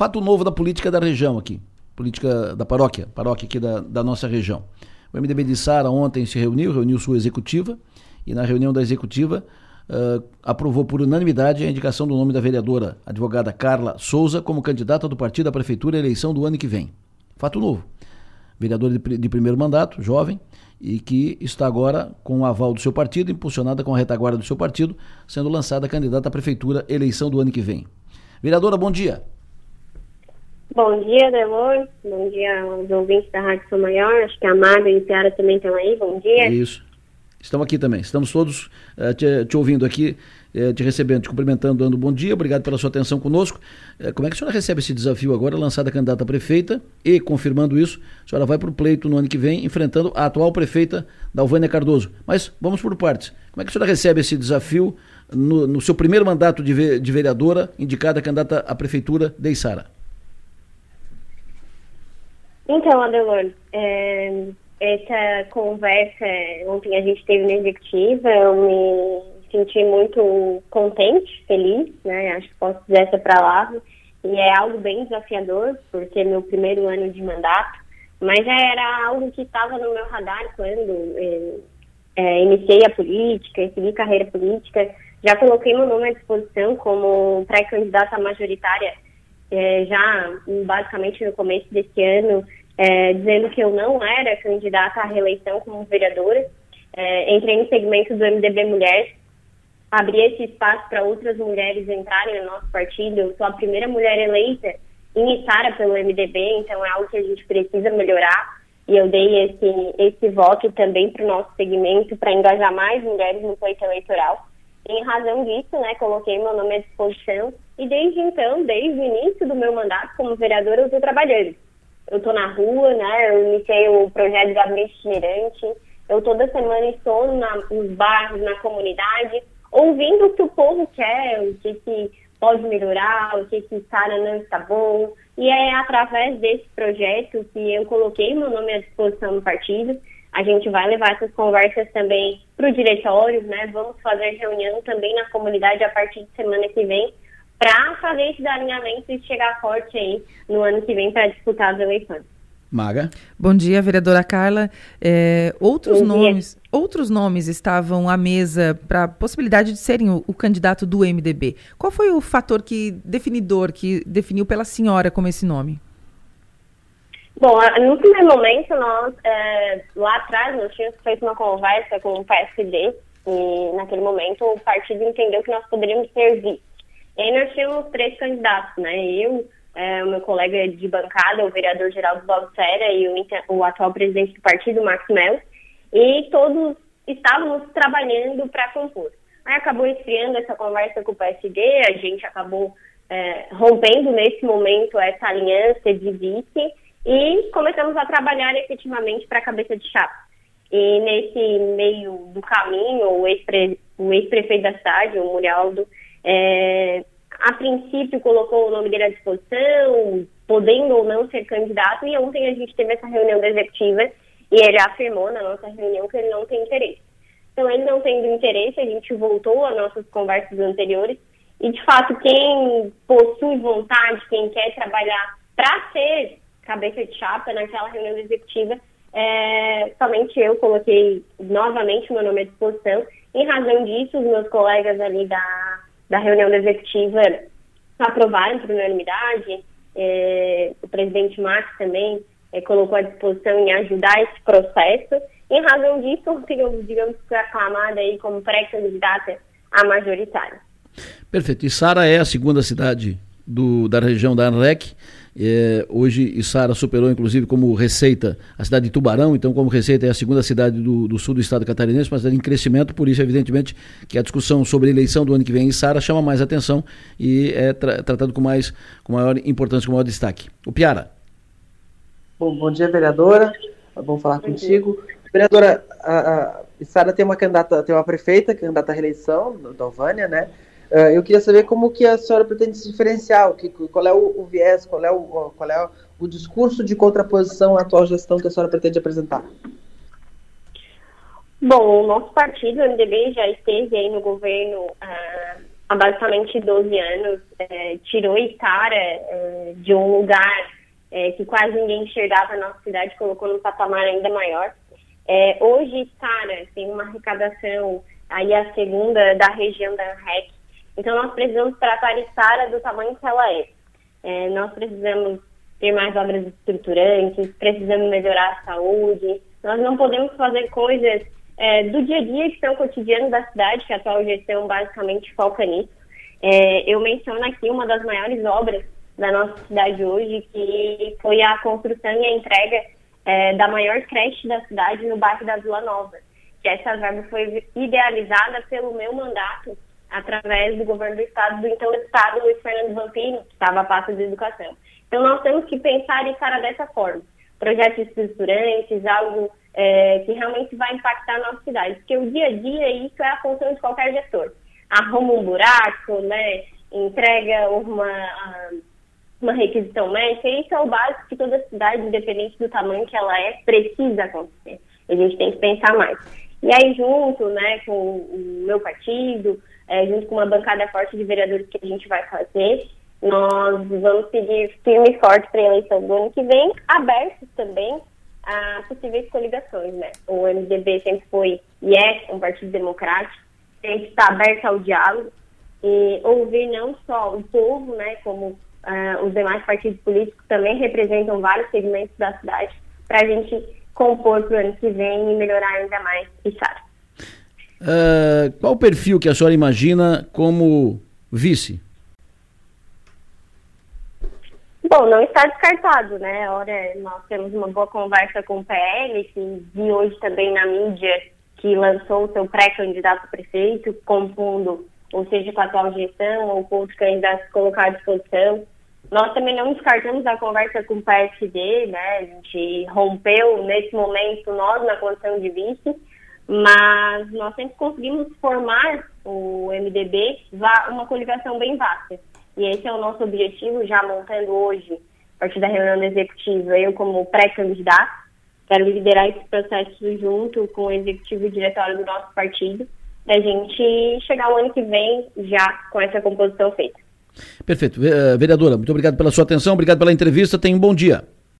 fato novo da política da região aqui, política da paróquia, paróquia aqui da, da nossa região. O MDB de Sara ontem se reuniu, reuniu sua executiva, e na reunião da executiva uh, aprovou por unanimidade a indicação do nome da vereadora, advogada Carla Souza, como candidata do partido à prefeitura à eleição do ano que vem. Fato novo. Vereadora de, de primeiro mandato, jovem, e que está agora com o aval do seu partido, impulsionada com a retaguarda do seu partido, sendo lançada candidata à prefeitura eleição do ano que vem. Vereadora, bom dia. Bom dia, Delor. Bom dia aos ouvintes da Rádio São Maior. Acho que a Amada e a Piara também estão aí. Bom dia. Isso. Estamos aqui também. Estamos todos uh, te, te, ouvindo aqui, uh, te recebendo, te cumprimentando, dando bom dia. Obrigado pela sua atenção conosco. Uh, como é que a senhora recebe esse desafio agora, lançada candidata a prefeita e, confirmando isso, a senhora vai para o pleito no ano que vem, enfrentando a atual prefeita, Dalvânia Cardoso. Mas vamos por partes. Como é que a senhora recebe esse desafio no, no seu primeiro mandato de, ve, de vereadora, indicada candidata à prefeitura de Içara? Então, Adelor, é, essa conversa ontem a gente teve na executiva, eu me senti muito contente, feliz, né? Acho que posso dizer essa palavra. E é algo bem desafiador, por ser meu primeiro ano de mandato, mas já era algo que estava no meu radar quando é, é, iniciei a política, segui carreira política. Já coloquei meu nome à disposição como pré-candidata majoritária é, já basicamente no começo desse ano é, dizendo que eu não era candidata à reeleição como vereadora. É, entrei no segmento do MDB Mulher, abri esse espaço para outras mulheres entrarem no nosso partido. Eu sou a primeira mulher eleita iniciada pelo MDB, então é algo que a gente precisa melhorar. E eu dei esse, esse voto também para o nosso segmento, para engajar mais mulheres no pleito eleitoral. E, em razão disso, né, coloquei meu nome à disposição e desde então, desde o início do meu mandato como vereadora, eu estou trabalhando eu estou na rua, né? Eu iniciei o projeto Gabinete Itinerante. Eu toda semana estou na, nos bairros, na comunidade, ouvindo o que o povo quer, o que, que pode melhorar, o que, que está não está bom. E é através desse projeto que eu coloquei meu nome à disposição do partido. A gente vai levar essas conversas também para o diretório, né? Vamos fazer reunião também na comunidade a partir de semana que vem para fazer esse alinhamento e chegar forte aí no ano que vem para disputar as eleições. Maga. Bom dia, vereadora Carla. É, outros nomes, outros nomes estavam à mesa para a possibilidade de serem o, o, candidato do MDB. Qual foi o fator que definidor que definiu pela senhora como esse nome? Bom, no primeiro momento nós é, lá atrás nós tínhamos feito uma conversa com o PSD e naquele momento o partido entendeu que nós poderíamos servir e aí nós tínhamos três candidatos, né? Eu, é, o meu colega de bancada, o vereador Geraldo Balsera e o, o atual presidente do partido, Max Melo, e todos estávamos trabalhando para compor. Aí acabou esfriando essa conversa com o PSD, a gente acabou é, rompendo nesse momento essa aliança de vice e começamos a trabalhar efetivamente para a cabeça de chapa. E nesse meio do caminho, o ex-prefeito ex da cidade, o Murialdo, é, a princípio colocou o nome dele à disposição, podendo ou não ser candidato, e ontem a gente teve essa reunião da executiva e ele afirmou na nossa reunião que ele não tem interesse. Então, ele não tendo interesse, a gente voltou às nossas conversas anteriores e, de fato, quem possui vontade, quem quer trabalhar para ser cabeça de chapa naquela reunião executiva, é, somente eu coloquei novamente meu nome à disposição. Em razão disso, os meus colegas ali da da reunião da executiva aprovaram por unanimidade. É, o presidente Max também é, colocou à disposição em ajudar esse processo. Em razão disso, digamos, digamos que aclamada aí como pré-candidata a majoritária. Perfeito. E Sara é a segunda cidade do, da região da ANREC. É, hoje Içara superou inclusive como receita a cidade de Tubarão, então como receita é a segunda cidade do, do sul do estado catarinense, mas em crescimento, por isso evidentemente que a discussão sobre a eleição do ano que vem em Içara chama mais atenção e é tra tratado com mais com maior importância, com maior destaque. O Piara. Bom, bom dia vereadora, vamos falar bom contigo. Dia. Vereadora, a, a Içara tem uma candidata, tem uma prefeita, candidata à reeleição, Dalvânia, né? Uh, eu queria saber como que a senhora pretende se diferenciar, que, qual é o, o, viés, qual é o, qual é o discurso de contraposição à atual gestão que a senhora pretende apresentar. Bom, o nosso partido, o MDB, já esteve aí no governo uh, há basicamente 12 anos, é, tirou Itara é, de um lugar que quase ninguém enxergava na nossa cidade, colocou num patamar ainda maior. Hoje, Itara tem uma arrecadação, aí a segunda da região da ANREC, então nós precisamos tratar Itara do tamanho que ela é. é nós precisamos ter mais obras estruturantes, precisamos melhorar a saúde, nós não podemos fazer coisas é, do dia a dia que são cotidianos da cidade, que a atual gestão basicamente foca nisso. É, eu menciono aqui uma das maiores obras da nossa cidade hoje, que foi a construção e a entrega é, da maior creche da cidade no bairro da Vila Nova. Que essa verba foi idealizada pelo meu mandato através do governo do estado, do então estado Luiz Fernando Vampino, que estava a pasta de educação. Então nós temos que pensar e cara dessa forma. Projetos estruturantes, algo é, que realmente vai impactar a nossa cidade. Porque o dia a dia, isso é a função de qualquer gestor. Arruma um buraco, né? entrega uma, uma requisição médica, isso é o básico que toda cidade, independente do tamanho que ela é, precisa acontecer. A gente tem que pensar mais. E aí, junto né, com o meu partido, é, junto com uma bancada forte de vereadores que a gente vai fazer, nós vamos pedir firme e forte para a eleição do ano que vem, abertos também a possíveis coligações, né? O MDB sempre foi e é um partido democrático, sempre está aberto ao diálogo e ouvir não só o povo, né, como uh, os demais partidos políticos também representam vários segmentos da cidade para a gente compor para o ano que vem e melhorar ainda mais Içara. Uh, qual o perfil que a senhora imagina como vice? Bom, não está descartado, né? Ora, nós temos uma boa conversa com o PL, que vi hoje também na mídia que lançou o seu pré-candidato a prefeito, compondo, ou seja, com a atual gestão, ou com outros candidatos colocados à disposição. Nós também não descartamos a conversa com o PSD, né? A gente rompeu, nesse momento, nós na condição de vice, mas nós sempre conseguimos formar o MDB uma coligação bem vasta. E esse é o nosso objetivo, já montando hoje, a partir da reunião da executiva, eu como pré-candidato, quero liderar esse processo junto com o executivo e diretório do nosso partido, para a gente chegar o ano que vem já com essa composição feita. Perfeito. Eh, vereadora, muito obrigado pela sua atenção, obrigado pela entrevista, tenha um bom dia.